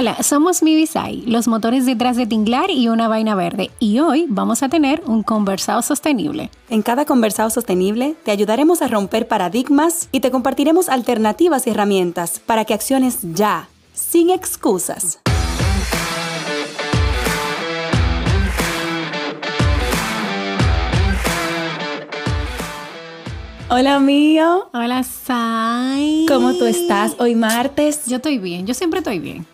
Hola, somos Mivisai, los motores detrás de Tinglar y una vaina verde, y hoy vamos a tener un conversado sostenible. En cada conversado sostenible te ayudaremos a romper paradigmas y te compartiremos alternativas y herramientas para que acciones ya, sin excusas. Hola mío. Hola Sai. ¿Cómo tú estás hoy martes? Yo estoy bien, yo siempre estoy bien.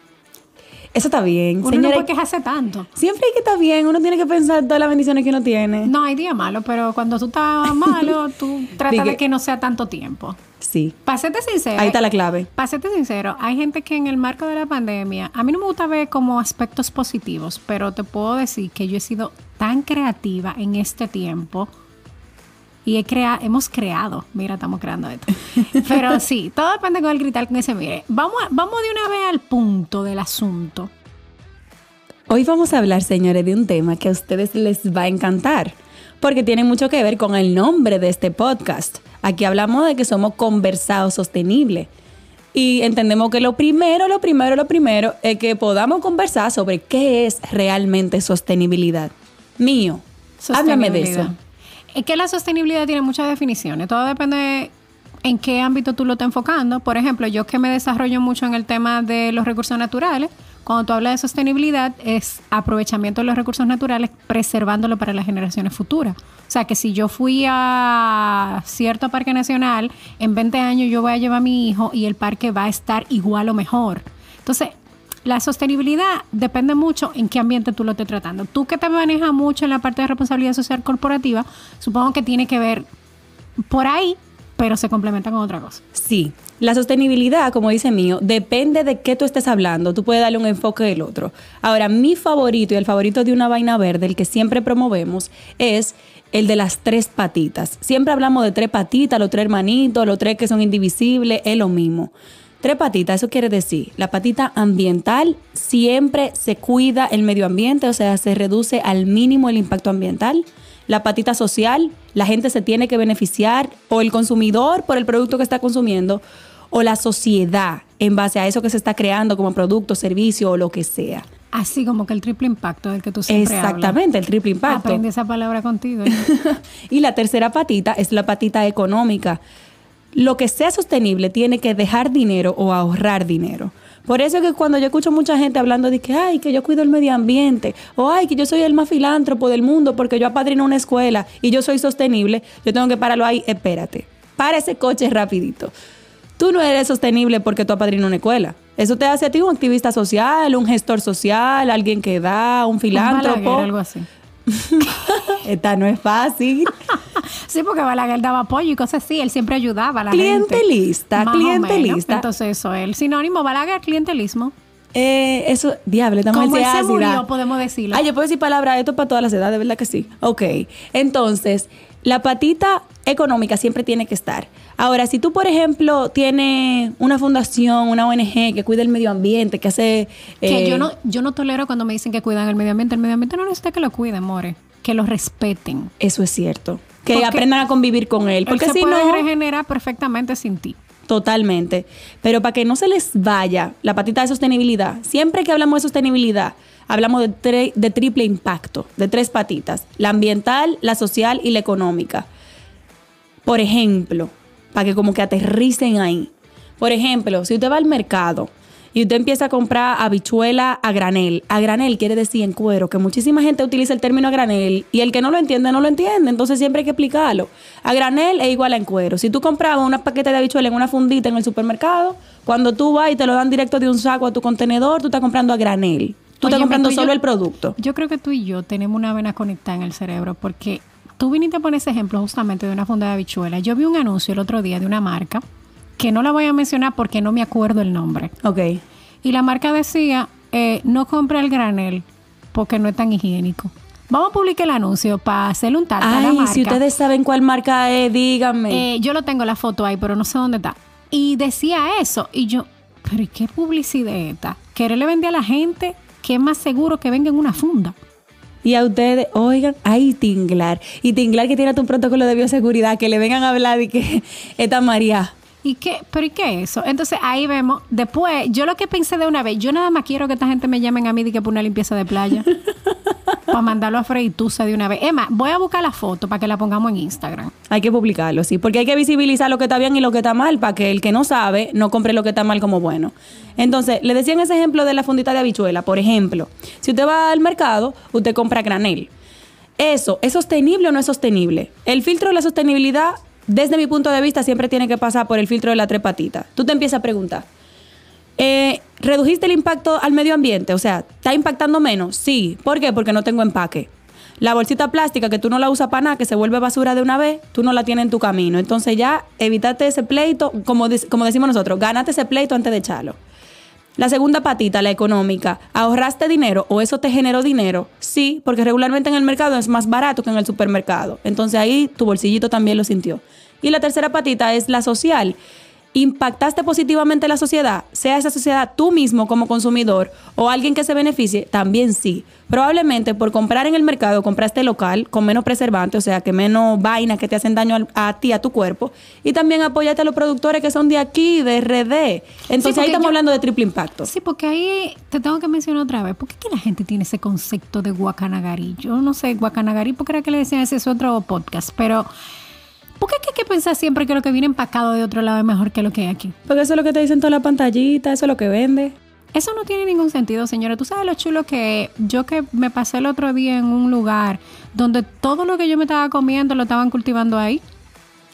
Eso está bien. Uno no puede quejarse tanto. Siempre hay que estar bien. Uno tiene que pensar todas las bendiciones que uno tiene. No, hay días malos, pero cuando tú estás malo, tú tratas de que no sea tanto tiempo. Sí. Pásate sincero. Ahí está la clave. Pásate sincero. Hay gente que en el marco de la pandemia, a mí no me gusta ver como aspectos positivos, pero te puedo decir que yo he sido tan creativa en este tiempo y he crea hemos creado, mira, estamos creando esto. Pero sí, todo depende con el gritar con ese, mire, vamos, vamos de una vez al punto del asunto. Hoy vamos a hablar, señores, de un tema que a ustedes les va a encantar, porque tiene mucho que ver con el nombre de este podcast. Aquí hablamos de que somos conversados sostenibles. Y entendemos que lo primero, lo primero, lo primero es que podamos conversar sobre qué es realmente sostenibilidad. Mío, háblame de eso. Es que la sostenibilidad tiene muchas definiciones. Todo depende en qué ámbito tú lo estás enfocando. Por ejemplo, yo que me desarrollo mucho en el tema de los recursos naturales, cuando tú hablas de sostenibilidad es aprovechamiento de los recursos naturales preservándolo para las generaciones futuras. O sea, que si yo fui a cierto parque nacional, en 20 años yo voy a llevar a mi hijo y el parque va a estar igual o mejor. Entonces, la sostenibilidad depende mucho en qué ambiente tú lo estés tratando. Tú que te manejas mucho en la parte de responsabilidad social corporativa, supongo que tiene que ver por ahí, pero se complementa con otra cosa. Sí, la sostenibilidad, como dice mío, depende de qué tú estés hablando. Tú puedes darle un enfoque del otro. Ahora, mi favorito y el favorito de una vaina verde, el que siempre promovemos, es el de las tres patitas. Siempre hablamos de tres patitas, los tres hermanitos, los tres que son indivisibles, es lo mismo. Tres patitas, eso quiere decir, la patita ambiental siempre se cuida el medio ambiente, o sea, se reduce al mínimo el impacto ambiental. La patita social, la gente se tiene que beneficiar, o el consumidor por el producto que está consumiendo, o la sociedad en base a eso que se está creando como producto, servicio o lo que sea. Así como que el triple impacto del que tú siempre Exactamente, el triple impacto. Aprende esa palabra contigo. y la tercera patita es la patita económica lo que sea sostenible tiene que dejar dinero o ahorrar dinero. Por eso es que cuando yo escucho mucha gente hablando de que, ay, que yo cuido el medio ambiente, o ay, que yo soy el más filántropo del mundo porque yo apadrino una escuela y yo soy sostenible, yo tengo que pararlo ahí, espérate, para ese coche rapidito. Tú no eres sostenible porque tú apadrinas una escuela. Eso te hace a ti un activista social, un gestor social, alguien que da, un filántropo. algo así. Esta no es fácil. sí, porque Balaguer daba apoyo y cosas así. Él siempre ayudaba a la clientelista, gente. Clientelista, Entonces eso, el sinónimo Balaguer, clientelismo. Eh, eso, diable, también Como se murió, podemos decirlo. Ah, yo puedo decir palabra, esto para todas las edades, ¿verdad que sí? Ok. Entonces, la patita económica siempre tiene que estar. Ahora, si tú, por ejemplo, tienes una fundación, una ONG que cuida el medio ambiente, que hace... Que yo, eh, no, yo no tolero cuando me dicen que cuidan el medio ambiente. El medio ambiente no necesita que lo cuiden, more. Que lo respeten. Eso es cierto. Que aprendan a convivir con él. Porque él se si puede no... regenerar perfectamente sin ti. Totalmente. Pero para que no se les vaya la patita de sostenibilidad, siempre que hablamos de sostenibilidad, hablamos de, de triple impacto, de tres patitas, la ambiental, la social y la económica. Por ejemplo, para que como que aterricen ahí. Por ejemplo, si usted va al mercado y usted empieza a comprar habichuela a granel, a granel quiere decir en cuero, que muchísima gente utiliza el término a granel y el que no lo entiende no lo entiende, entonces siempre hay que explicarlo. A granel es igual a en cuero. Si tú comprabas una paqueta de habichuela en una fundita en el supermercado, cuando tú vas y te lo dan directo de un saco a tu contenedor, tú estás comprando a granel. Tú estás comprando solo el producto. Yo creo que tú y yo tenemos una vena conectada en el cerebro porque tú viniste a poner ese ejemplo justamente de una funda de habichuela. Yo vi un anuncio el otro día de una marca que no la voy a mencionar porque no me acuerdo el nombre. Ok. Y la marca decía, eh, no compre el granel porque no es tan higiénico. Vamos a publicar el anuncio para hacerle un tarta a la Ay, marca. si ustedes saben cuál marca es, díganme. Eh, yo lo tengo la foto ahí, pero no sé dónde está. Y decía eso. Y yo, pero ¿y qué publicidad es esta? Quererle vender a la gente que es más seguro que venga en una funda. Y a ustedes, oigan, ay, Tinglar. Y Tinglar que tiene un protocolo de bioseguridad, que le vengan a hablar y que esta María. ¿Y qué? ¿Pero y qué es eso? Entonces ahí vemos. Después, yo lo que pensé de una vez, yo nada más quiero que esta gente me llamen a mí de que por una limpieza de playa. para mandarlo a Freitusa de una vez. Emma, voy a buscar la foto para que la pongamos en Instagram. Hay que publicarlo, sí, porque hay que visibilizar lo que está bien y lo que está mal para que el que no sabe no compre lo que está mal como bueno. Entonces, le decían ese ejemplo de la fundita de habichuela. Por ejemplo, si usted va al mercado, usted compra granel. ¿Eso es sostenible o no es sostenible? El filtro de la sostenibilidad, desde mi punto de vista, siempre tiene que pasar por el filtro de la tres patitas. Tú te empiezas a preguntar, eh, ¿redujiste el impacto al medio ambiente? O sea, ¿está impactando menos? Sí. ¿Por qué? Porque no tengo empaque. La bolsita plástica que tú no la usas para nada, que se vuelve basura de una vez, tú no la tienes en tu camino. Entonces ya evitate ese pleito, como, como decimos nosotros, gánate ese pleito antes de echarlo. La segunda patita, la económica, ¿ahorraste dinero o eso te generó dinero? Sí, porque regularmente en el mercado es más barato que en el supermercado. Entonces ahí tu bolsillito también lo sintió. Y la tercera patita es la social. ¿Impactaste positivamente la sociedad? Sea esa sociedad tú mismo como consumidor o alguien que se beneficie, también sí. Probablemente por comprar en el mercado compraste local con menos preservante, o sea, que menos vainas que te hacen daño al- a, ti, a tu cuerpo. Y también apoyate a los productores que son de aquí, de RD. Entonces ahí estamos yo- hablando de triple impacto. Sí, porque ahí te tengo que mencionar otra vez. ¿Por qué que la gente tiene ese concepto de guacanagarí? Yo no sé, guacanagarí, porque era que le decían ese es otro podcast, pero ¿por qué es que hay que pensar siempre que lo que viene empacado de otro lado es mejor que lo que hay aquí? Porque eso es lo que te dicen toda la pantallita, eso es lo que vende. Eso no tiene ningún sentido, señora. Tú sabes lo chulo que yo que me pasé el otro día en un lugar donde todo lo que yo me estaba comiendo lo estaban cultivando ahí.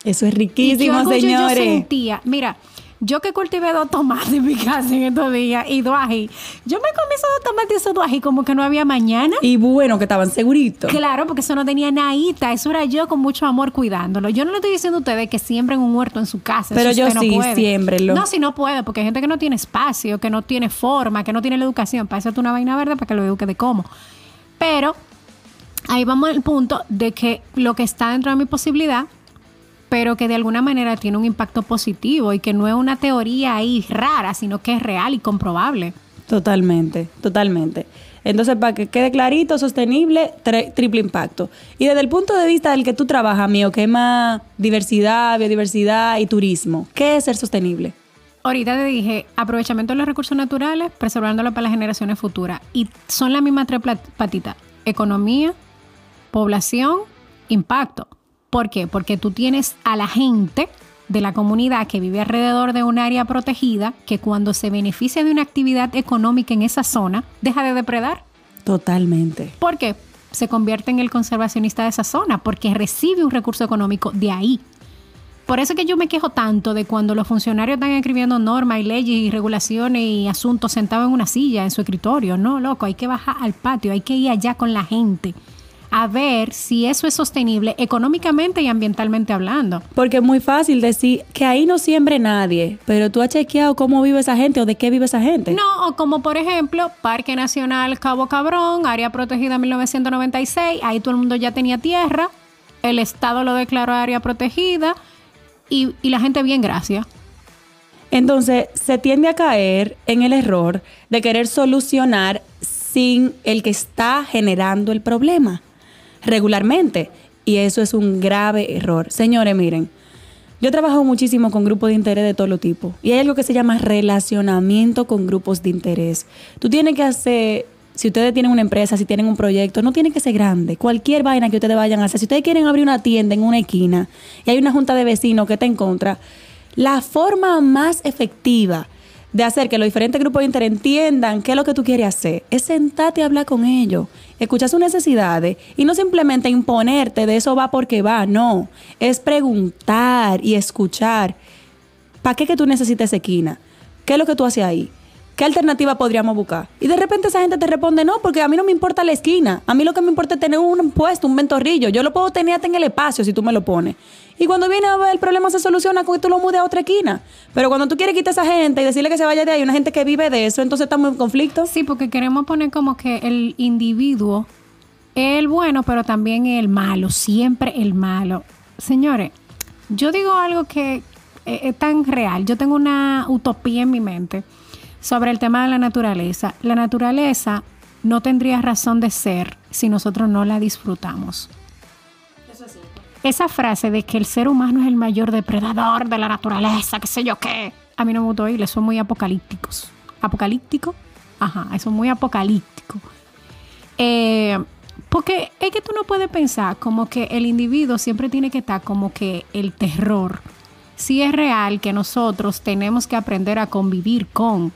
Eso es Y yo riquísimo, algo yo- Yo señores. sentía, mira, yo que cultivé dos tomates en mi casa en estos días y dos ají, yo me comí esos dos tomates y esos dos ají como que no había mañana. Y bueno, que estaban seguritos. Claro, porque eso no tenía nadita, eso era yo con mucho amor cuidándolo. Yo no le estoy diciendo a ustedes que siembren un huerto en su casa. Pero yo sí, puede. siémbrelo. No, si no puede, porque hay gente que no tiene espacio, que no tiene forma, que no tiene la educación. Para eso es una vaina verde para que lo eduque de cómo. Pero ahí vamos al punto de que lo que está dentro de mi posibilidad, pero que de alguna manera tiene un impacto positivo y que no es una teoría ahí rara, sino que es real y comprobable. Totalmente, totalmente. Entonces, para que quede clarito, sostenible, triple impacto. Y desde el punto de vista del que tú trabajas, mío, que es más diversidad, biodiversidad y turismo, ¿qué es ser sostenible? Ahorita te dije, aprovechamiento de los recursos naturales, preservándolo para las generaciones futuras. Y son las mismas tres patitas. Economía, población, impacto. ¿Por qué? Porque tú tienes a la gente de la comunidad que vive alrededor de un área protegida que cuando se beneficia de una actividad económica en esa zona, deja de depredar. Totalmente. ¿Por qué? Se convierte en el conservacionista de esa zona, porque recibe un recurso económico de ahí. Por eso es que yo me quejo tanto de cuando los funcionarios están escribiendo normas y leyes y regulaciones y asuntos sentados en una silla en su escritorio. No, loco, hay que bajar al patio, hay que ir allá con la gente a ver si eso es sostenible económicamente y ambientalmente hablando. Porque es muy fácil decir que ahí no siembre nadie, pero tú has chequeado cómo vive esa gente o de qué vive esa gente. No, o como por ejemplo, Parque Nacional Cabo Cabrón, área protegida 1996, ahí todo el mundo ya tenía tierra, el Estado lo declaró área protegida y, y la gente bien, gracias. Entonces, se tiende a caer en el error de querer solucionar sin el que está generando el problema regularmente. Y eso es un grave error. Señores, miren, yo trabajo muchísimo con grupos de interés de todo tipo. Y hay algo que se llama relacionamiento con grupos de interés. Tú tienes que hacer, si ustedes tienen una empresa, si tienen un proyecto, no tiene que ser grande. Cualquier vaina que ustedes vayan a hacer. Si ustedes quieren abrir una tienda en una esquina y hay una junta de vecinos que está en contra, la forma más efectiva de hacer que los diferentes grupos de interés entiendan qué es lo que tú quieres hacer es sentarte y hablar con ellos, escuchar sus necesidades y no simplemente imponerte de eso va porque va, no, es preguntar y escuchar. ¿Para qué que tú necesitas esquina? ¿Qué es lo que tú haces ahí? ¿Qué alternativa podríamos buscar? Y de repente esa gente te responde, no, porque a mí no me importa la esquina. A mí lo que me importa es tener un puesto, un ventorrillo. Yo lo puedo tener hasta en el espacio si tú me lo pones. Y cuando viene a ver, el problema se soluciona con tú lo mudes a otra esquina. Pero cuando tú quieres quitar a esa gente y decirle que se vaya de ahí, una gente que vive de eso, entonces estamos en conflicto. Sí, porque queremos poner como que el individuo el bueno, pero también el malo, siempre el malo. Señores, yo digo algo que es tan real. Yo tengo una utopía en mi mente sobre el tema de la naturaleza. La naturaleza no tendría razón de ser si nosotros no la disfrutamos. Esa frase de que el ser humano es el mayor depredador de la naturaleza, qué sé yo qué, a mí no me gusta oírle, son muy apocalípticos. ¿Apocalíptico? Ajá, eso es muy apocalíptico. Eh, porque es que tú no puedes pensar como que el individuo siempre tiene que estar como que el terror. Sí es real que nosotros tenemos que aprender a convivir con,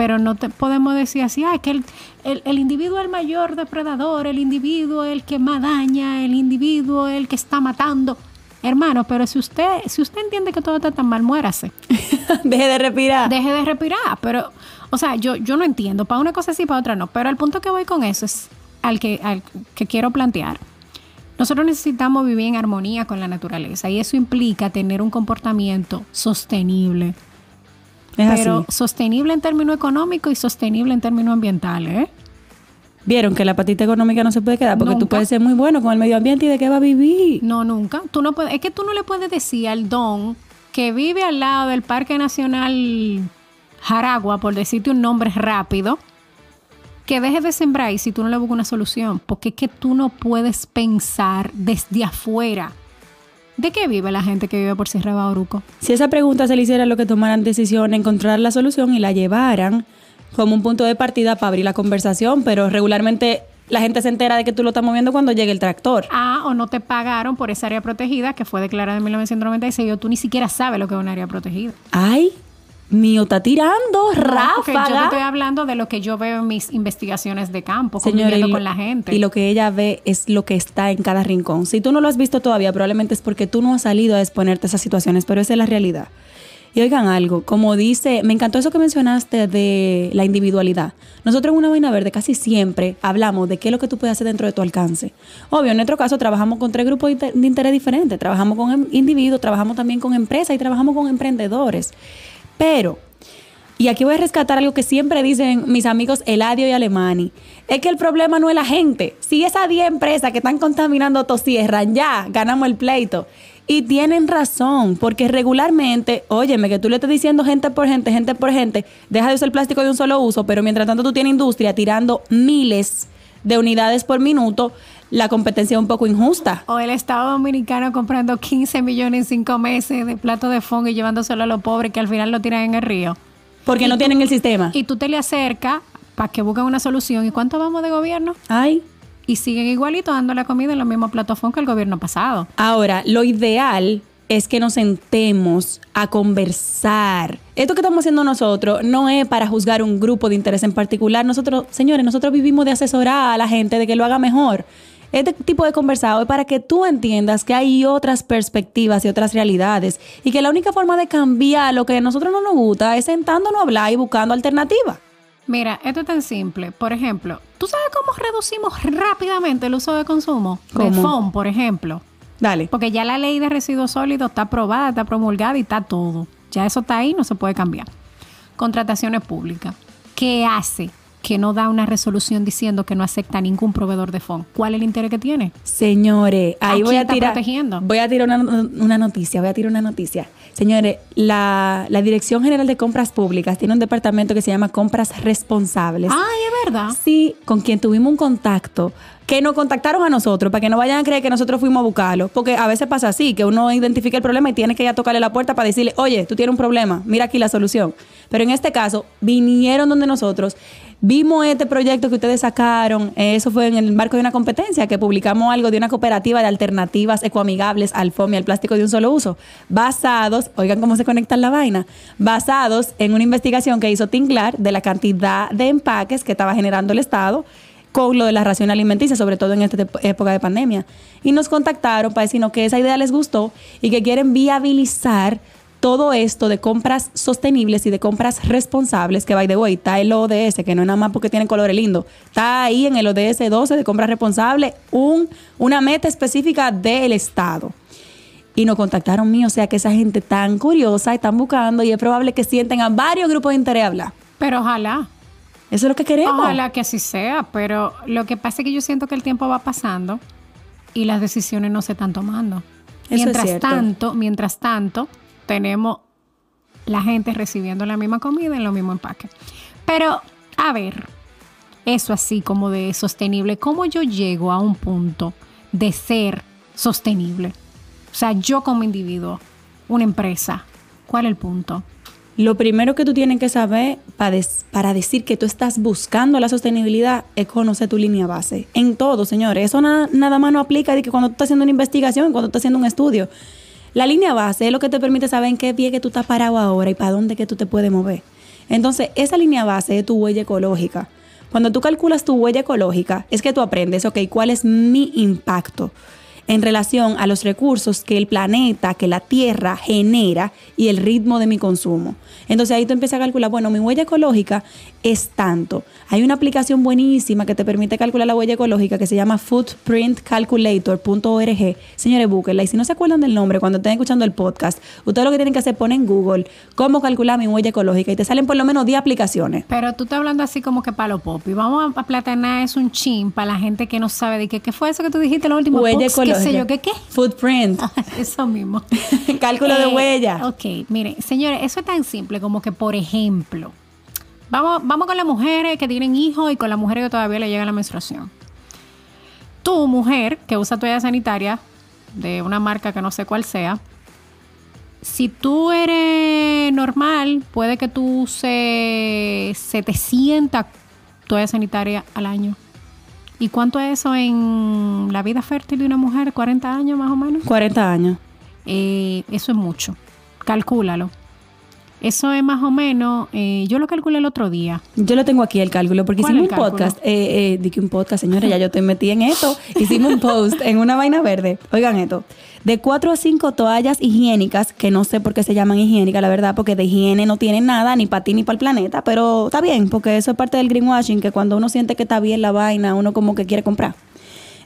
pero no te podemos decir así, ah, que el, el, individuo es el mayor depredador, el individuo es el que más daña, el individuo es el que está matando. Hermano, pero si usted, si usted entiende que todo está tan mal, muérase. Deje de respirar. Deje de respirar. Pero, o sea, yo, yo no entiendo. Para una cosa sí, para otra no. Pero el punto que voy con eso es al que, al que quiero plantear. Nosotros necesitamos vivir en armonía con la naturaleza y eso implica tener un comportamiento sostenible, pero sostenible en términos económicos y sostenible en términos ambientales. ¿eh? Vieron que la patita económica no se puede quedar porque tú puedes ser muy bueno con el medio ambiente y de qué va a vivir. No, nunca. Tú no puedes, es que tú no le puedes decir al don que vive al lado del Parque Nacional Jaragua, por decirte un nombre rápido, que deje de sembrar y si tú no le buscas una solución, porque es que tú no puedes pensar desde afuera ¿De qué vive la gente que vive por Sierra Bauruco? Si esa pregunta se le hiciera lo que tomaran decisión, encontrar la solución y la llevaran como un punto de partida para abrir la conversación, pero regularmente la gente se entera de que tú lo estás moviendo cuando llegue el tractor. Ah, o no te pagaron por esa área protegida que fue declarada en 1996 o tú ni siquiera sabes lo que es un área protegida. Ay, mío está tirando, Rafa. yo te estoy hablando de lo que yo veo en mis investigaciones de campo, conviviendo con la gente. Y lo que ella ve es lo que está en cada rincón. Si tú no lo has visto todavía, probablemente es porque tú no has salido a exponerte a esas situaciones, pero esa es la realidad. Y oigan algo, como dice, me encantó eso que mencionaste de la individualidad. Nosotros en una vaina verde casi siempre hablamos de qué es lo que tú puedes hacer dentro de tu alcance. Obvio, en nuestro caso trabajamos con tres grupos de interés diferentes. Trabajamos con em, individuos, trabajamos también con empresas y trabajamos con emprendedores. Pero, y aquí voy a rescatar algo que siempre dicen mis amigos Eladio y Alemani, es que el problema no es la gente. Si esas 10 empresas que están contaminando cierran, ya ganamos el pleito. Y tienen razón, porque regularmente, óyeme, que tú le estás diciendo gente por gente, gente por gente, deja de usar plástico de un solo uso, pero mientras tanto tú tienes industria tirando miles de unidades por minuto, la competencia es un poco injusta. O el Estado Dominicano comprando 15 millones en 5 meses de plato de fondo y llevándoselo a los pobres que al final lo tiran en el río. Porque no tienen el sistema. Y tú te le acercas para que busquen una solución. ¿Y cuánto vamos de gobierno? Ay. Y siguen igualito dando la comida en los mismos platos que el gobierno pasado. Ahora, lo ideal es que nos sentemos a conversar. Esto que estamos haciendo nosotros no es para juzgar un grupo de interés en particular. Nosotros, señores, nosotros vivimos de asesorar a la gente de que lo haga mejor. Este tipo de conversado es para que tú entiendas que hay otras perspectivas y otras realidades y que la única forma de cambiar lo que a nosotros no nos gusta es sentándonos a hablar y buscando alternativas. Mira, esto es tan simple. Por ejemplo, ¿tú sabes cómo reducimos rápidamente el uso de consumo? De FOM, por ejemplo. Dale. Porque ya la ley de residuos sólidos está aprobada, está promulgada y está todo. Ya eso está ahí, no se puede cambiar. Contrataciones públicas. ¿Qué hace? Que no da una resolución diciendo que no acepta ningún proveedor de fondo. ¿Cuál es el interés que tiene? Señores, ahí voy a tirar. Protegiendo? Voy a tirar una, noticia, voy a tirar una noticia. Señores, la, la, Dirección General de Compras Públicas tiene un departamento que se llama Compras Responsables. Ay, es verdad. Sí, con quien tuvimos un contacto que nos contactaron a nosotros para que no vayan a creer que nosotros fuimos a buscarlo. Porque a veces pasa así, que uno identifica el problema y tiene que ir a tocarle la puerta para decirle, oye, tú tienes un problema, mira aquí la solución. Pero en este caso, vinieron donde nosotros, vimos este proyecto que ustedes sacaron, eso fue en el marco de una competencia, que publicamos algo de una cooperativa de alternativas ecoamigables al FOM y al plástico de un solo uso, basados, oigan cómo se conecta la vaina, basados en una investigación que hizo Tinglar de la cantidad de empaques que estaba generando el Estado con lo de la ración alimenticia, sobre todo en esta época de pandemia. Y nos contactaron para decirnos que esa idea les gustó y que quieren viabilizar todo esto de compras sostenibles y de compras responsables, que by the way, está el ODS, que no es nada más porque tiene colores lindos, está ahí en el ODS 12 de compras responsables, un, una meta específica del Estado. Y nos contactaron mío, o sea que esa gente tan curiosa, están buscando y es probable que sienten a varios grupos de interés hablar. Pero ojalá. Eso es lo que queremos. Ojalá que así sea, pero lo que pasa es que yo siento que el tiempo va pasando y las decisiones no se están tomando. Eso es mientras tanto, mientras tanto, tenemos la gente recibiendo la misma comida en los mismos empaques. Pero, a ver, eso así como de sostenible, ¿cómo yo llego a un punto de ser sostenible? O sea, yo como individuo, una empresa, ¿cuál es el punto? Lo primero que tú tienes que saber para, para decir que tú estás buscando la sostenibilidad es conocer tu línea base. En todo, señores. Eso na- nada más no aplica de que cuando tú estás haciendo una investigación, cuando tú estás haciendo un estudio. La línea base es lo que te permite saber en qué pie que tú estás parado ahora y para dónde que tú te puedes mover. Entonces, esa línea base es tu huella ecológica. Cuando tú calculas tu huella ecológica, es que tú aprendes, ok, ¿cuál es mi impacto? en relación a los recursos que el planeta, que la Tierra genera y el ritmo de mi consumo. Entonces ahí tú empiezas a calcular, bueno, mi huella ecológica es tanto. Hay una aplicación buenísima que te permite calcular la huella ecológica que se llama footprintcalculator.org. Señores, búsquenla. Y si no se acuerdan del nombre cuando estén escuchando el podcast, ustedes lo que tienen que hacer, ponen en Google cómo calcular mi huella ecológica y te salen por lo menos 10 aplicaciones. Pero tú estás hablando así como que para lo pop. Y vamos a, platanar es un chin para la gente que no sabe de qué, qué fue eso que tú dijiste en los últimos Huella ecológica. qué sé yo, qué qué. Footprint. Eso mismo. Cálculo de Eh, huella. Ok, mire, señores, eso es tan simple como que, por ejemplo, vamos, vamos con las mujeres que tienen hijos y con las mujeres que todavía le llega la menstruación. Tú, mujer, que usa toalla sanitaria de una marca que no sé cuál sea, si tú eres normal, puede que tú uses 700 toallas sanitarias al año. ¿Y cuánto es eso en la vida fértil de una mujer? ¿40 años más o menos? 40 años. Eh, eso es mucho. Calcúlalo. Eso es más o menos, eh, yo lo calculé el otro día. Yo lo tengo aquí el cálculo, porque ¿Cuál hicimos un cálculo? podcast. Eh, eh, di que un podcast, señores, ya yo estoy metida en esto. Hicimos un post en una vaina verde. Oigan esto. De 4 a 5 toallas higiénicas, que no sé por qué se llaman higiénicas, la verdad, porque de higiene no tienen nada, ni para ti ni para el planeta, pero está bien, porque eso es parte del greenwashing, que cuando uno siente que está bien la vaina, uno como que quiere comprar.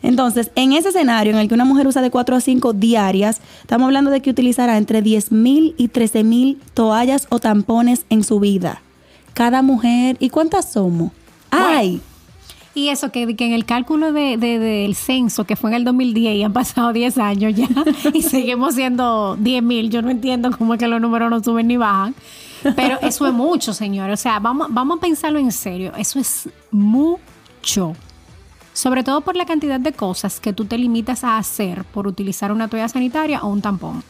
Entonces, en ese escenario en el que una mujer usa de 4 a 5 diarias, estamos hablando de que utilizará entre 10 mil y 13 mil toallas o tampones en su vida. Cada mujer. ¿Y cuántas somos? ¡Ay! Y eso que, que en el cálculo de, de- del censo, que fue en el 2010 y han pasado 10 años ya, y seguimos siendo 10 mil, yo no entiendo cómo es que los números no suben ni bajan. Pero eso es mucho, señores. O sea, vamos, vamos a pensarlo en serio. Eso es mucho. Sobre todo por la cantidad de cosas que tú te limitas a hacer por utilizar una toalla sanitaria o un tampón.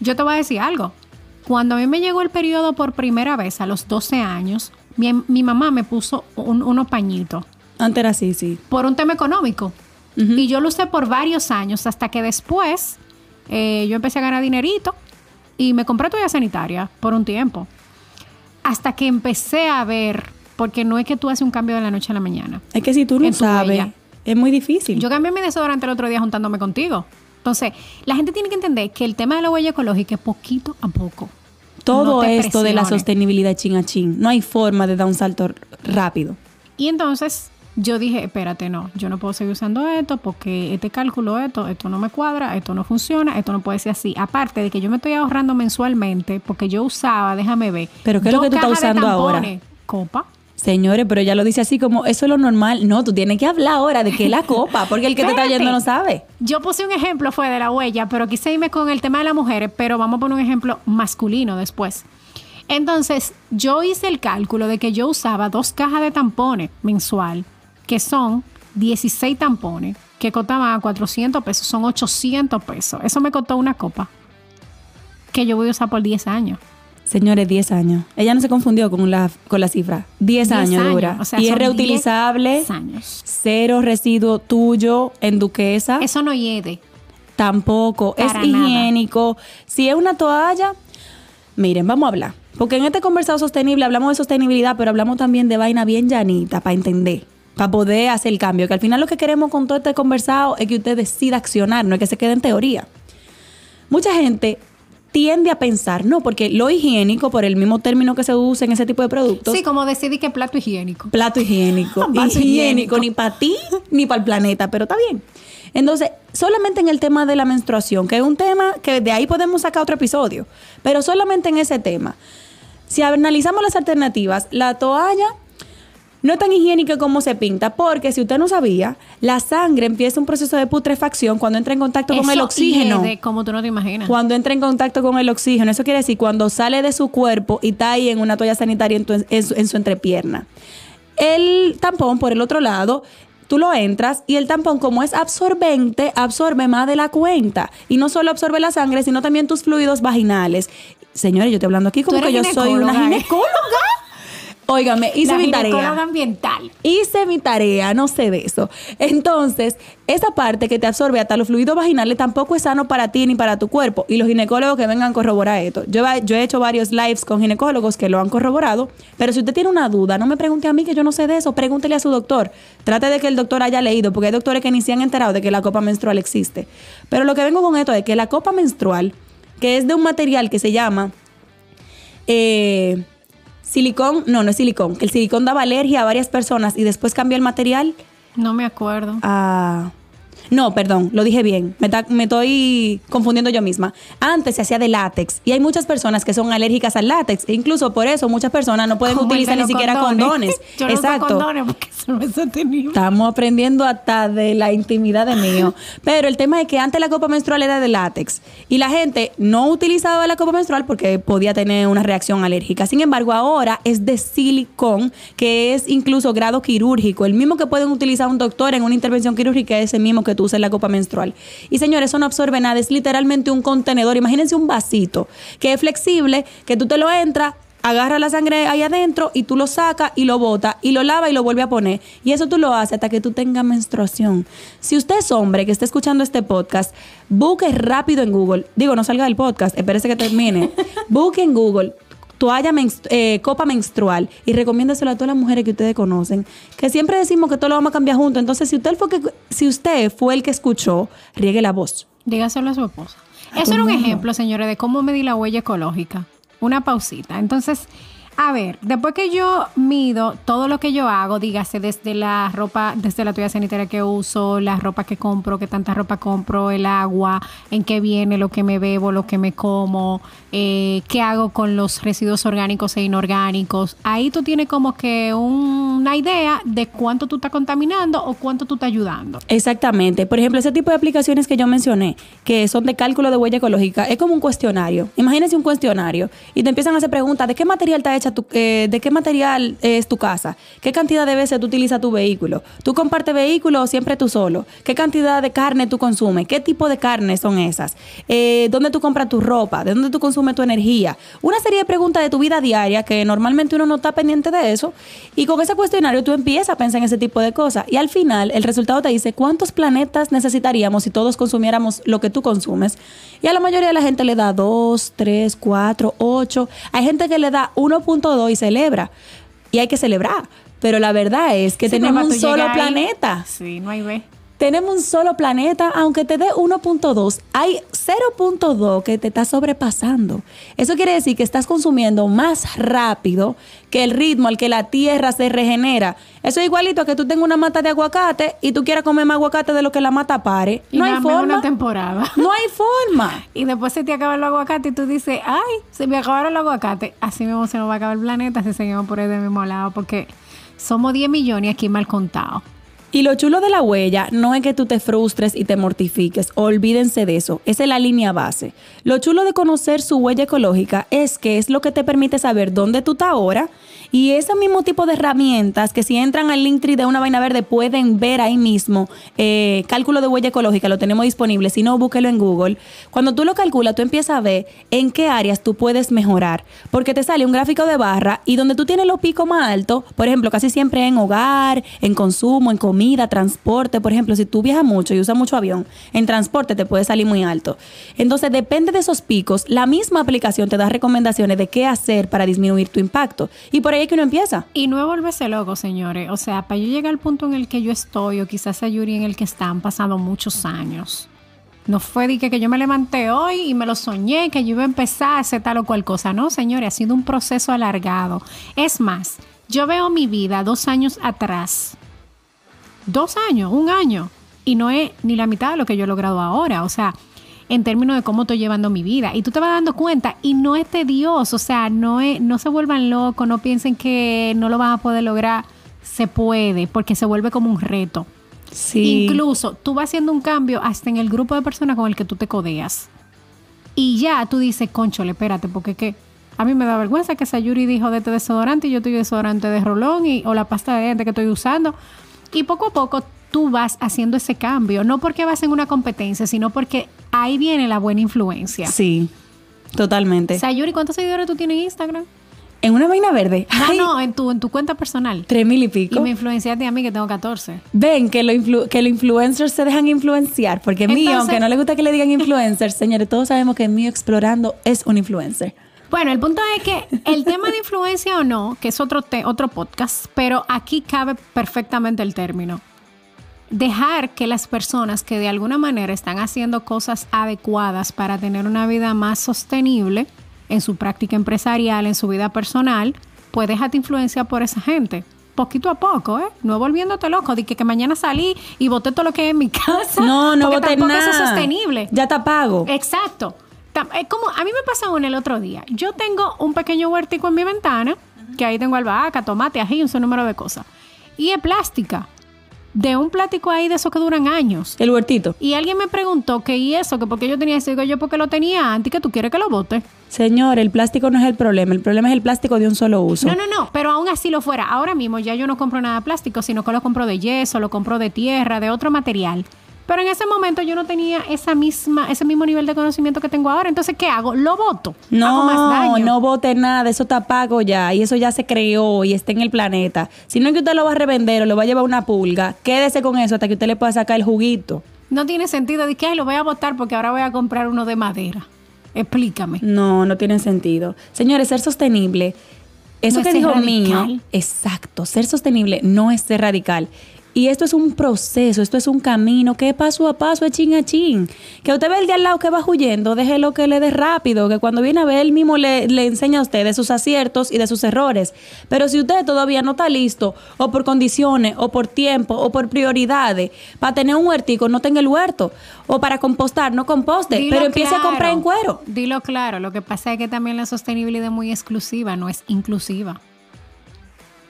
Yo te voy a decir algo. Cuando a mí me llegó el periodo por primera vez a los 12 años, mi, mi mamá me puso un- unos pañitos Antes era así, sí. por un tema económico. Y yo lo usé por varios años hasta que después eh, yo empecé a ganar dinerito y me compré toalla sanitaria por un tiempo. Hasta que empecé a ver, porque no es que tú haces un cambio de la noche a la mañana. Es que si tú no sabes, huella. es muy difícil. Yo cambié mi desodorante el otro día juntándome contigo. Entonces, la gente tiene que entender que el tema de la huella ecológica es poquito a poco. Todo no esto de la sostenibilidad chin a chin. No hay forma de dar un salto rápido. Y entonces yo dije, espérate, no, yo no puedo seguir usando esto porque este cálculo, esto, esto no me cuadra, esto no funciona, esto no puede ser así. Aparte de que yo me estoy ahorrando mensualmente porque yo usaba, déjame ver. ¿Pero qué es lo que tú estás usando ahora? Copa. Señores, pero ella lo dice así como, eso es lo normal. No, tú tienes que hablar ahora de que es la copa, porque el que te está oyendo no sabe. Yo puse un ejemplo, fue de la huella, pero quise irme con el tema de las mujeres, pero vamos a poner un ejemplo masculino después. Entonces, yo hice el cálculo de que yo usaba dos cajas de tampones mensual, que son 16 tampones, que costaban a 400 pesos, son 800 pesos. Eso me costó una copa, que yo voy a usar por 10 años. Señores, 10 años. Ella no se confundió con la, con la cifra. 10 10 años, dura. o sea, y es reutilizable. 10 años. Cero residuo tuyo en duquesa. Eso no hiede. Tampoco. Para es higiénico. Si es una toalla, miren, vamos a hablar. Porque en este conversado sostenible hablamos de sostenibilidad, pero hablamos también de vaina bien llanita para entender, para poder hacer el cambio. Que al final lo que queremos con todo este conversado es que usted decida accionar, no es que se quede en teoría. Mucha gente tiende a pensar, no, porque lo higiénico, por el mismo término que se usa en ese tipo de productos, Sí, como decidí que plato higiénico. plato higiénico. Higiénico, higiénico. ni para ti ni para el planeta, pero está bien. Entonces, solamente en el tema de la menstruación, que es un tema que de ahí podemos sacar otro episodio, pero solamente en ese tema. Si analizamos las alternativas, la toalla no es tan higiénica como se pinta, porque si usted no sabía, la sangre empieza un proceso de putrefacción cuando entra en contacto con el oxígeno. como tú no te imaginas. Cuando entra en contacto con el oxígeno, eso quiere decir cuando sale de su cuerpo y está ahí en una toalla sanitaria en, tu- en su, en su entrepierna. El tampón, por el otro lado, tú lo entras y el tampón, como es absorbente, absorbe más de la cuenta. Y no solo absorbe la sangre, sino también tus fluidos vaginales. Señores, yo estoy hablando aquí como que yo soy una ginecóloga, ¿eh? ginecóloga. Óigame, hice la mi tarea. ambiental. Hice mi tarea, no sé de eso. Entonces, esa parte que te absorbe hasta los fluidos vaginales tampoco es sano para ti ni para tu cuerpo. Y los ginecólogos que vengan a corroborar esto. Yo, yo he hecho varios lives con ginecólogos que lo han corroborado. Pero si usted tiene una duda, no me pregunte a mí que yo no sé de eso. Pregúntele a su doctor. Trate de que el doctor haya leído, porque hay doctores que ni se han enterado de que la copa menstrual existe. Pero lo que vengo con esto es que la copa menstrual, que es de un material que se llama eh, silicón, no, no es silicón, que el silicón daba alergia a varias personas y después cambió el material No me acuerdo. a... No, perdón, lo dije bien. Me, ta- me estoy confundiendo yo misma. Antes se hacía de látex y hay muchas personas que son alérgicas al látex. E incluso por eso muchas personas no pueden utilizar ni siquiera condones. Yo no uso Exacto. condones porque eso no es sostenible. Estamos aprendiendo hasta de la intimidad de mío. Pero el tema es que antes la copa menstrual era de látex y la gente no utilizaba la copa menstrual porque podía tener una reacción alérgica. Sin embargo, ahora es de silicón, que es incluso grado quirúrgico. El mismo que pueden utilizar un doctor en una intervención quirúrgica es el mismo que tú usas en la copa menstrual. Y señores, eso no absorbe nada. Es literalmente un contenedor. Imagínense un vasito que es flexible, que tú te lo entras agarra la sangre ahí adentro y tú lo sacas y lo bota y lo lava y lo vuelve a poner. Y eso tú lo haces hasta que tú tengas menstruación. Si usted es hombre que está escuchando este podcast, busque rápido en Google. Digo, no salga del podcast, espérese que termine. busque en Google toalla menstru- eh, copa menstrual y recomiéndaselo a todas las mujeres que ustedes conocen, que siempre decimos que todo lo vamos a cambiar juntos. Entonces, si usted fue, que, si usted fue el que escuchó, riegue la voz. Dígaselo a su esposa. A Eso era un mundo. ejemplo, señores, de cómo medir la huella ecológica. Una pausita. Entonces, a ver, después que yo mido todo lo que yo hago, dígase desde la ropa, desde la toalla sanitaria que uso, la ropa que compro, qué tanta ropa compro, el agua, en qué viene, lo que me bebo, lo que me como, eh, qué hago con los residuos orgánicos e inorgánicos. Ahí tú tienes como que un- una idea de cuánto tú estás contaminando o cuánto tú estás ayudando. Exactamente. Por ejemplo, ese tipo de aplicaciones que yo mencioné, que son de cálculo de huella ecológica, es como un cuestionario. Imagínense un cuestionario y te empiezan a hacer preguntas de qué material está eh, de qué material es tu casa, qué cantidad de veces tú utilizas tu vehículo, tú compartes vehículo o siempre tú solo, qué cantidad de carne tú consumes, qué tipo de carne son esas, Eh, dónde tú compras tu ropa, de dónde tú consumes tu energía. Una serie de preguntas de tu vida diaria que normalmente uno no está pendiente de eso. Y con ese cuestionario tú empiezas a pensar en ese tipo de cosas. Y al final el resultado te dice cuántos planetas necesitaríamos si todos consumiéramos lo que tú consumes. Y a la mayoría de la gente le da 2, 3, 4, 8. Hay gente que le da 1.2 y celebra y hay que celebrar. Pero la verdad es que Sí, tenemos un solo ahí- planeta. Sí, no hay ve. Tenemos un solo planeta, aunque te dé 1.2, hay 0.2 que te está sobrepasando. Eso quiere decir que estás consumiendo más rápido que el ritmo al que la tierra se regenera. Eso es igualito a que tú tengas una mata de aguacate y tú quieras comer más aguacate de lo que la mata pare. Y no hay forma. una temporada. No hay forma. Y después se te acaba el aguacate y tú dices, ay, se me acabaron los aguacates. Así mismo se nos va a acabar el planeta si seguimos por ahí del mismo lado, porque somos 10 millones aquí mal contados. Y lo chulo de la huella no es que tú te frustres y te mortifiques, olvídense de eso, esa es la línea base. Lo chulo de conocer su huella ecológica es que es lo que te permite saber dónde tú estás ahora y ese mismo tipo de herramientas que si entran al Linktree de una vaina verde pueden ver ahí mismo, eh, cálculo de huella ecológica, lo tenemos disponible, si no, búsquelo en Google. Cuando tú lo calculas, tú empiezas a ver en qué áreas tú puedes mejorar, porque te sale un gráfico de barra y donde tú tienes los picos más altos, por ejemplo, casi siempre en hogar, en consumo, en comida, transporte, por ejemplo, si tú viajas mucho y usas mucho avión, en transporte te puede salir muy alto. Entonces, depende de esos picos, la misma aplicación te da recomendaciones de qué hacer para disminuir tu impacto. Y por ahí es que uno empieza. Y no volverse loco, señores. O sea, para yo llegar al punto en el que yo estoy, o quizás a Yuri en el que está, han pasado muchos años. No fue de que, que yo me levanté hoy y me lo soñé, que yo iba a empezar a hacer tal o cual cosa. No, señores, ha sido un proceso alargado. Es más, yo veo mi vida dos años atrás. Dos años, un año. Y no es ni la mitad de lo que yo he logrado ahora. O sea, en términos de cómo estoy llevando mi vida. Y tú te vas dando cuenta y no es tedioso, o sea, no, es, no se vuelvan locos, no piensen que no lo van a poder lograr. se puede, porque se vuelve como un reto. Sí. Incluso tú vas haciendo un cambio hasta en el grupo de personas con el que tú te codeas. Y ya tú dices, conchole, espérate, porque qué. A mí me da vergüenza que Sayuri dijo de este desodorante y yo estoy desodorante de rolón y, o la pasta de dientes que estoy usando. Y poco a poco tú vas haciendo ese cambio, no porque vas en una competencia, sino porque ahí viene la buena influencia. Sí, totalmente. Sayuri, ¿cuántos seguidores tú tienes en Instagram? en una vaina verde. No, Ay, no, en tu, en tu cuenta personal. Tres mil y Y pico. me influenciaste a mí que tengo 14. Ven que, lo influ- que los influencers se dejan influenciar. Porque mío, aunque no le gusta que le digan influencers, señores, todos sabemos que mío explorando es un influencer. Bueno, el punto es que el tema de influencia o no, que es otro, te- otro podcast, pero aquí cabe perfectamente el término. Dejar que las personas que de alguna manera están haciendo cosas adecuadas para tener una vida más sostenible en su práctica empresarial, en su vida personal, pues déjate influenciar por esa gente. Poquito a poco, ¿eh? No volviéndote loco, de que, que mañana salí y boté todo lo que hay en mi casa. No, no porque tampoco nada. eso es sostenible. Ya te pago. Exacto. Eh, Como a mí me pasó en el otro día. Yo tengo un pequeño huertico en mi ventana, que ahí tengo albahaca, tomate, ají, un sinnúmero de cosas. Y es plástica. De un plástico ahí de esos que duran años. El huertito. Y alguien me preguntó que y eso, que porque yo tenía eso, digo yo porque lo tenía antes, que tú quieres que lo bote. Señor, el plástico no es el problema. El problema es el plástico de un solo uso. No, no, no, pero aún así lo fuera. Ahora mismo ya yo no compro nada de plástico, sino que lo compro de yeso, lo compro de tierra, de otro material. Pero en ese momento yo no tenía esa misma, ese mismo nivel de conocimiento que tengo ahora. Entonces, ¿qué hago? Lo boto. hago más No, daño. no bote nada, eso está pago ya y eso ya se creó y está en el planeta. Si no es que usted lo va a revender o lo va a llevar una pulga, quédese con eso hasta que usted le pueda sacar el juguito. No tiene sentido de que ay, lo voy a botar porque ahora voy a comprar uno de madera. Explícame. No, no tiene sentido. Señores, ser sostenible, eso No que es dijo ser mío, radical. exacto, ser sostenible no es ser radical. Y esto es un proceso, esto es un camino que es paso a paso, es chin a chin. Que usted ve el de al lado que va huyendo, déjelo que le dé rápido, que cuando viene a ver, él mismo le, le enseña a usted de sus aciertos y de sus errores. Pero si usted todavía no está listo, o por condiciones, o por tiempo, o por prioridades, para tener un huertico, no tenga el huerto. O para compostar, no composte, Dilo pero empiece a comprar en cuero. Dilo claro. Lo que pasa es que también la sostenibilidad es muy exclusiva, no es inclusiva.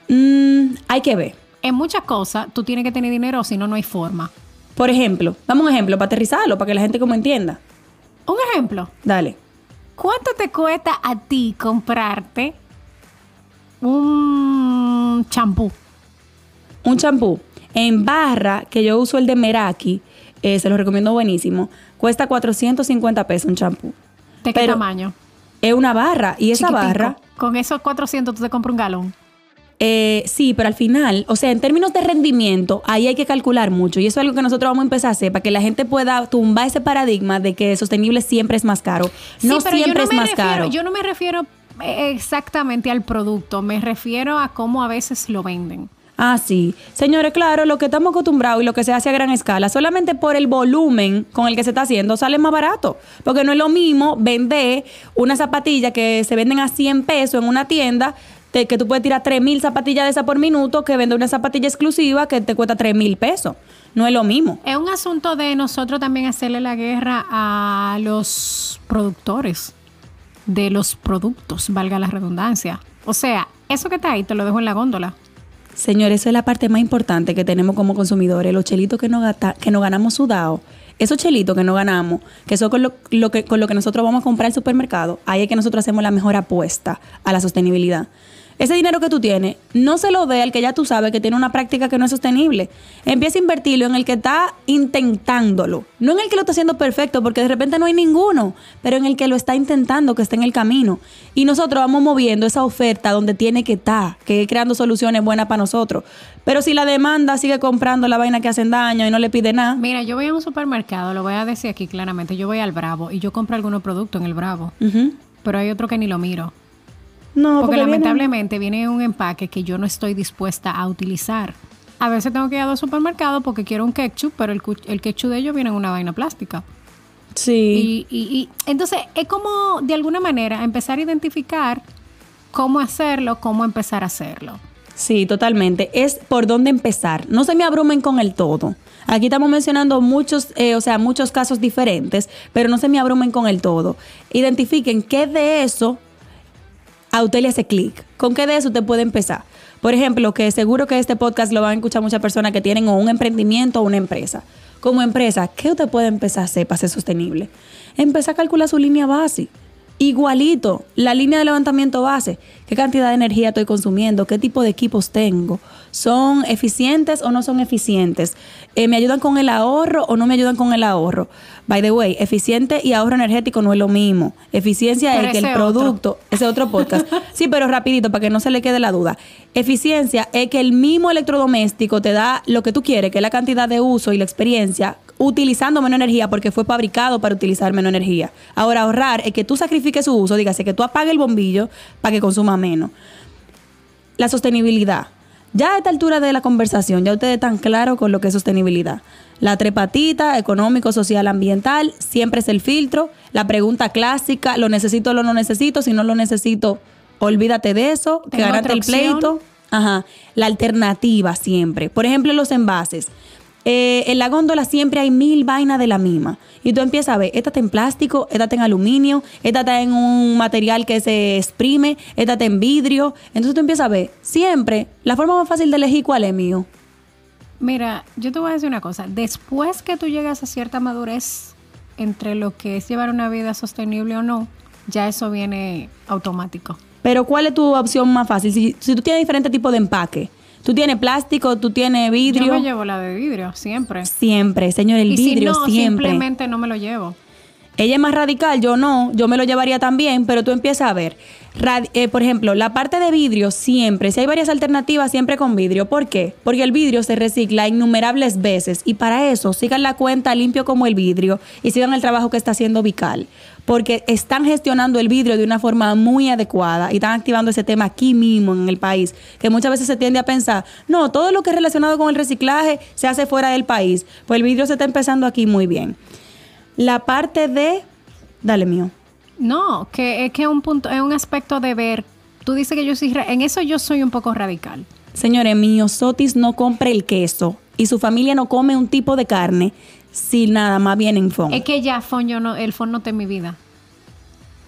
Mm, hay que ver. En muchas cosas tú tienes que tener dinero, si no, no hay forma. Por ejemplo, dame un ejemplo para aterrizarlo, para que la gente como entienda. Un ejemplo. Dale. ¿Cuánto te cuesta a ti comprarte un champú? Un champú en barra, que yo uso el de Meraki, eh, se lo recomiendo buenísimo, cuesta 450 pesos un champú. ¿De qué Pero tamaño? Es una barra, y esa Chiquitico. barra, Con esos 400 tú te compras un galón. Eh, sí, pero al final, o sea, en términos de rendimiento, ahí hay que calcular mucho. Y eso es algo que nosotros vamos a empezar a hacer para que la gente pueda tumbar ese paradigma de que sostenible siempre es más caro. No Sí, pero yo siempre no es más refiero, caro. Yo no me refiero eh, exactamente al producto, me refiero a cómo a veces lo venden. Ah, sí. Señores, claro, lo que estamos acostumbrados y lo que se hace a gran escala, solamente por el volumen con el que se está haciendo, sale más barato. Porque no es lo mismo vender una zapatilla que se venden a 100 pesos en una tienda, que tú puedes tirar 3 mil zapatillas de esa por minuto, que vender una zapatilla exclusiva que te cuesta 3 mil pesos. No es lo mismo. Es un asunto de nosotros también hacerle la guerra a los productores de los productos, valga la redundancia. O sea, eso que está ahí te lo dejo en la góndola. Señores, eso es la parte más importante que tenemos como consumidores, los chelitos que nos, gata- que nos ganamos sudados. Esos chelitos que no ganamos, que son con lo, lo que, con lo que nosotros vamos a comprar al supermercado, ahí es que nosotros hacemos la mejor apuesta a la sostenibilidad. Ese dinero que tú tienes, no se lo dé al que ya tú sabes que tiene una práctica que no es sostenible. Empieza a invertirlo en el que está intentándolo. No en el que lo está haciendo perfecto, porque de repente no hay ninguno, pero en el que lo está intentando, que está en el camino. Y nosotros vamos moviendo esa oferta donde tiene que estar, que es creando soluciones buenas para nosotros. Pero si la demanda sigue comprando la vaina que hacen daño y no le pide nada, Mira, yo voy a un supermercado, lo voy a decir aquí claramente, yo voy al Bravo y yo compro algunos productos en el Bravo, pero hay otro que ni lo miro. No, porque, viene- lamentablemente viene un empaque que yo no estoy dispuesta a utilizar. A veces tengo que ir a dos supermercados porque quiero un ketchup, pero el ketchup de ellos viene en una vaina plástica. Sí. Y, y- y entonces es como de alguna manera empezar a identificar cómo hacerlo, cómo empezar a hacerlo. Sí, totalmente. Es por dónde empezar. No se me abrumen con el todo. Aquí estamos mencionando muchos, eh, o sea, muchos casos diferentes, pero no se me abrumen con el todo. Identifiquen qué de eso a usted le hace clic. ¿Con qué de eso usted puede empezar? Por ejemplo, que seguro que este podcast lo van a escuchar muchas personas que tienen o un emprendimiento o una empresa. Como empresa, ¿qué usted puede empezar a hacer para ser sostenible? Empezar a calcular su línea base. Igualito, la línea de levantamiento base. ¿Qué cantidad de energía estoy consumiendo? ¿Qué tipo de equipos tengo? ¿Son eficientes o no son eficientes? Eh, ¿Me ayudan con el ahorro o no me ayudan con el ahorro? By the way, eficiente y ahorro energético no es lo mismo. Eficiencia Pero es que el ese otro. producto, ese otro podcast. sí, pero rapidito para que no se le quede la duda. Eficiencia es que el mismo electrodoméstico te da lo que tú quieres, que es la cantidad de uso y la experiencia utilizando menos energía porque fue fabricado para utilizar menos energía. Ahora ahorrar es que tú sacrifiques su uso, dígase que tú apagues el bombillo para que consuma menos. La sostenibilidad. Ya a esta altura de la conversación, ya ustedes están claros con lo que es sostenibilidad. La trepatita, económico, social, ambiental, siempre es el filtro. La pregunta clásica, ¿lo necesito o lo no necesito? Si no lo necesito, olvídate de eso, que ganaste el pleito. Ajá. La alternativa siempre. Por ejemplo, los envases. Eh, en la góndola siempre hay mil vainas de la misma. Y tú empiezas a ver, esta está en plástico, esta está en aluminio, esta está en un material que se exprime, esta está en vidrio. Entonces tú empiezas a ver, siempre, la forma más fácil de elegir cuál es mío. Mira, yo te voy a decir una cosa. Después que tú llegas a cierta madurez entre lo que es llevar una vida sostenible o no, ya eso viene automático. Pero ¿cuál es tu opción más fácil? Si, si tú tienes diferentes tipos de empaque, tú tienes plástico, tú tienes vidrio. Yo me llevo la de vidrio, siempre. Siempre, señor, el y vidrio si no, siempre. simplemente no me lo llevo. Ella es más radical, yo no, yo me lo llevaría también, pero tú empiezas a ver, eh, por ejemplo, la parte de vidrio siempre, si hay varias alternativas, siempre con vidrio. ¿Por qué? Porque el vidrio se recicla innumerables veces y para eso sigan la cuenta limpio como el vidrio y sigan el trabajo que está haciendo Vical, porque están gestionando el vidrio de una forma muy adecuada y están activando ese tema aquí mismo en el país, que muchas veces se tiende a pensar, no, todo lo que es relacionado con el reciclaje se hace fuera del país, pues el vidrio se está empezando aquí muy bien. La parte de... Dale mío. No, que es que es un punto, es un aspecto de ver. Tú dices que yo soy, en eso yo soy un poco radical. Señores, mío Sotis no compre el queso y su familia no come un tipo de carne si nada más viene en fondo. Es que ya fon, yo no, el fon no está en mi vida.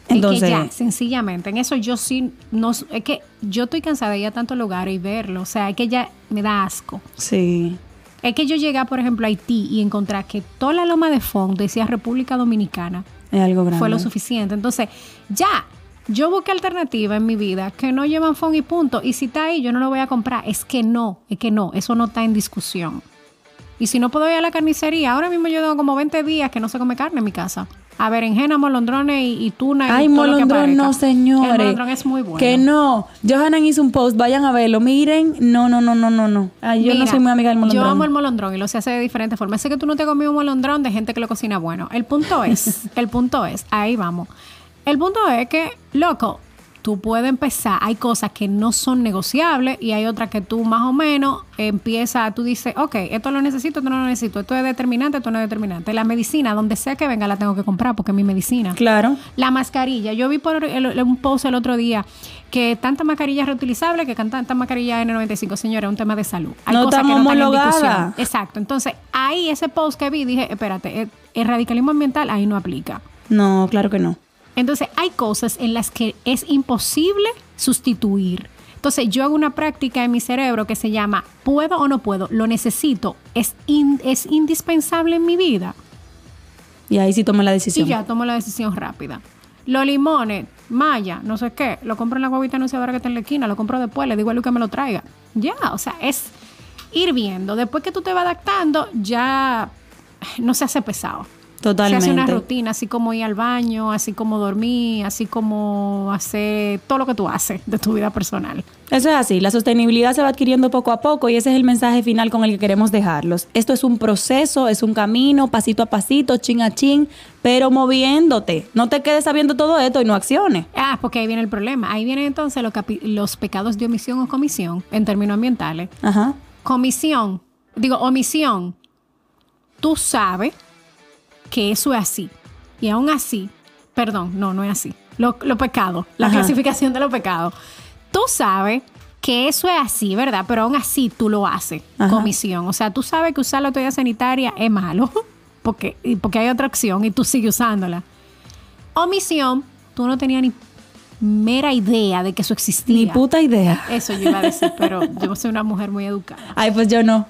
es Entonces, que ya, sencillamente, en eso yo sí, no, es que yo estoy cansada de ir a tantos lugares y verlo, o sea, es que ya me da asco. sí. Es que yo llegué, por ejemplo, a Haití y encontrar que toda la loma de fondo decía República Dominicana. Es algo grande. Fue lo suficiente. Entonces, ya, yo busqué alternativas en mi vida que no llevan phone y punto. Y si está ahí, yo no lo voy a comprar. Es que no, es que no, eso no está en discusión. Y si no puedo ir a la carnicería, ahora mismo yo tengo como 20 días que no se come carne en mi casa. A berenjena, molondrones y, y tuna. y Ay, todo lo que molondrón no, señores. El molondrón es muy bueno. Que no. Johanan hizo un post, vayan a verlo. Miren, no, no, no, no, no, no. Ay, yo no Mira, soy muy amiga del molondrón. Yo amo el molondrón y lo sé hacer de diferentes formas. Sé que tú no te comido un molondrón de gente que lo cocina bueno. El punto es, el punto es, ahí vamos. El punto es que, loco, tú puedes empezar. Hay cosas que no son negociables y hay otras que tú más o menos empiezas, tú dices, ok, esto lo necesito, esto no lo necesito, esto es determinante, esto no es determinante. La medicina, donde sea que venga, la tengo que comprar porque es mi medicina. Claro. La mascarilla. Yo vi por el- un post el otro día que tantas mascarillas reutilizables que tantas mascarillas N95, señora, es un tema de salud. Hay No cosas que estamos están en homologadas. discusión. Exacto. Entonces, ahí ese post que vi, dije, espérate, el, el radicalismo ambiental ahí no aplica. No, claro que no. Entonces, hay cosas en las que es imposible sustituir. Entonces, yo hago una práctica en mi cerebro que se llama, ¿puedo o no puedo? ¿Lo necesito? ¿Es, in- es indispensable en mi vida? Y ahí sí toma la Y decisión. ya tomo la decisión rápida. Los limones, Maya, no sé qué, lo compro en la guaguita anunciadora que está en la esquina, lo compro después, le digo a Luis que me lo traiga. Ya, o sea, es ir viendo. Después que tú te vas adaptando, ya no se hace pesado. Totalmente. Se hace una rutina, así como ir al baño, así como dormir, así como hacer todo lo que tú haces de tu vida personal. Eso es así, la sostenibilidad se va adquiriendo poco a poco y ese es el mensaje final con el que queremos dejarlos. Esto es un proceso, es un camino, pasito a pasito, chin a chin, pero moviéndote. No te quedes sabiendo todo esto y no acciones. Ah, porque ahí viene el problema. Ahí vienen entonces los, pecados de omisión o comisión en términos ambientales. Ajá. comisión, digo, omisión, tú sabes que eso es así. Y aún así, perdón, no, no es así. Los lo pecados, la Ajá. clasificación de los pecados. Tú sabes que eso es así, ¿verdad? Pero aún así tú lo haces, Ajá. comisión. O sea, tú sabes que usar la toalla sanitaria es malo, porque, porque hay otra opción y tú sigues usándola. Omisión, tú no tenías ni mera idea de que eso existía. Ni puta idea. Eso yo iba a decir, pero yo soy una mujer muy educada. Ay, pues yo no.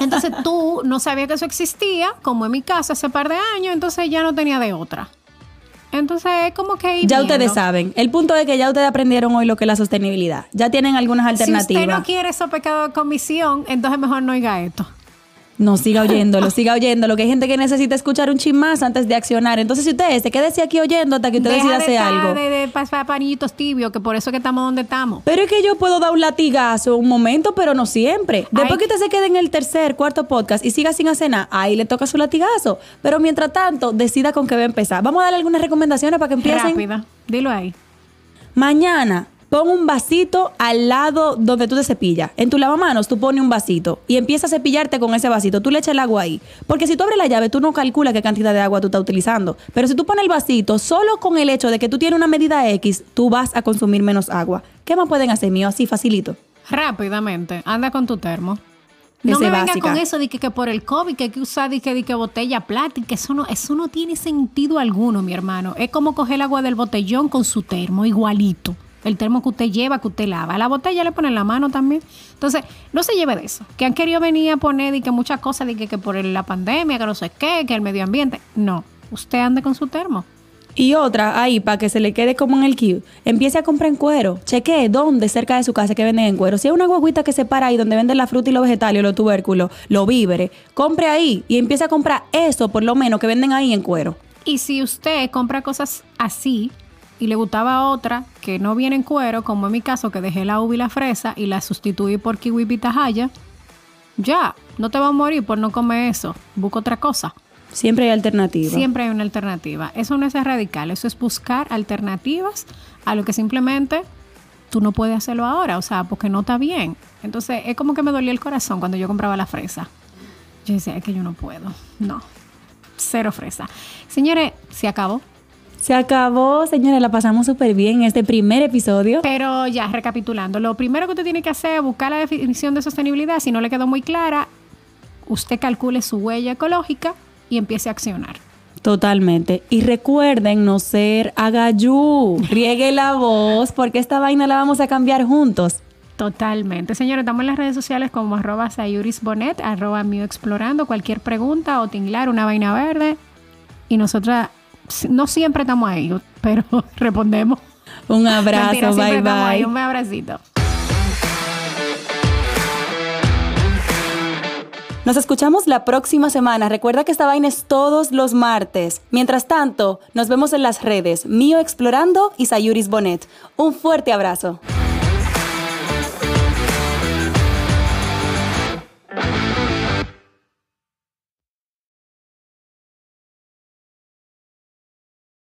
Entonces tú no sabías que eso existía, como en mi casa hace par de años, entonces ya no tenía de otra. Entonces es como que... Ya viendo. ustedes saben. El punto es que ya ustedes aprendieron hoy lo que es la sostenibilidad. Ya tienen algunas Si alternativas. usted no quiere esos pecados de comisión, entonces mejor no oiga esto. No, siga oyéndolo, siga oyéndolo, que hay gente que necesita escuchar un chin más antes de accionar. Entonces, si usted se quédese aquí oyendo hasta que usted Deja decida de hacer estar algo. De, de pasar pañitos tibios, que por eso que estamos donde estamos. Pero es que yo puedo dar un latigazo un momento, pero no siempre. Después Ay. que usted se quede en el tercer, cuarto podcast y siga sin hacer nada, ahí le toca su latigazo. Pero mientras tanto, decida con qué va a empezar. Vamos a darle algunas recomendaciones para que empiecen. Rápida. Dilo ahí. Mañana, pon un vasito al lado donde tú te cepillas. En tu lavamanos, tú pones un vasito y empiezas a cepillarte con ese vasito. Tú le echas el agua ahí. Porque si tú abres la llave, tú no calculas qué cantidad de agua tú estás utilizando. Pero si tú pones el vasito, solo con el hecho de que tú tienes una medida X, tú vas a consumir menos agua. ¿Qué más pueden hacer, mío? Así, facilito. Rápidamente. Anda con tu termo. No me es venga básica. de que, eso de que, que por el COVID que hay que usar de que, de que botella plástica, eso no, eso no tiene sentido alguno, mi hermano. Es como coger el agua del botellón con su termo, igualito. El termo que usted lleva, que usted lava. A la botella le ponen la mano también. Entonces, no se lleve de eso. Que han querido venir a poner que muchas cosas, de que, que por la pandemia, que no sé qué, que el medio ambiente. No. Usted ande con su termo. Y otra, ahí, para que se le quede como en el queue, empiece a comprar en cuero. Chequee dónde cerca de su casa que venden en cuero. Si hay una guaguita que se para ahí donde venden la fruta y los vegetales, los tubérculos, los víveres, compre ahí y empiece a comprar eso, por lo menos, que venden ahí en cuero. Y si usted compra cosas así y le gustaba otra que no viene en cuero, como en mi caso que dejé la uva y la fresa y la sustituí por kiwi pitahaya, ya, no te vas a morir por no comer eso. Busca otra cosa. Siempre hay alternativas. Siempre hay una alternativa. Eso no es radical, eso es buscar alternativas a lo que simplemente tú no puedes hacerlo ahora, o sea, porque no está bien. Entonces, es como que me dolía el corazón cuando yo compraba la fresa. Yo decía, es que yo no puedo. No, cero fresa. Señores, se acabó. Se acabó, señores, la pasamos súper bien en este primer episodio. Pero ya, recapitulando, lo primero que usted tiene que hacer es buscar la definición de sostenibilidad. Si no le quedó muy clara, usted calcule su huella ecológica y empiece a accionar. Totalmente. Y recuerden no ser agayú. Riegue la voz porque esta vaina la vamos a cambiar juntos. Totalmente. Señores, estamos en las redes sociales como arroba sayurisbonet, arroba mío explorando, cualquier pregunta o tinglar, una vaina verde. Y nosotras no siempre estamos ahí, pero respondemos. Un abrazo, Mentira, bye estamos ahí. bye. Un abracito. Nos escuchamos la próxima semana. Recuerda que esta vaina es todos los martes. Mientras tanto, nos vemos en las redes Mío Explorando y Sayuris Bonet. Un fuerte abrazo.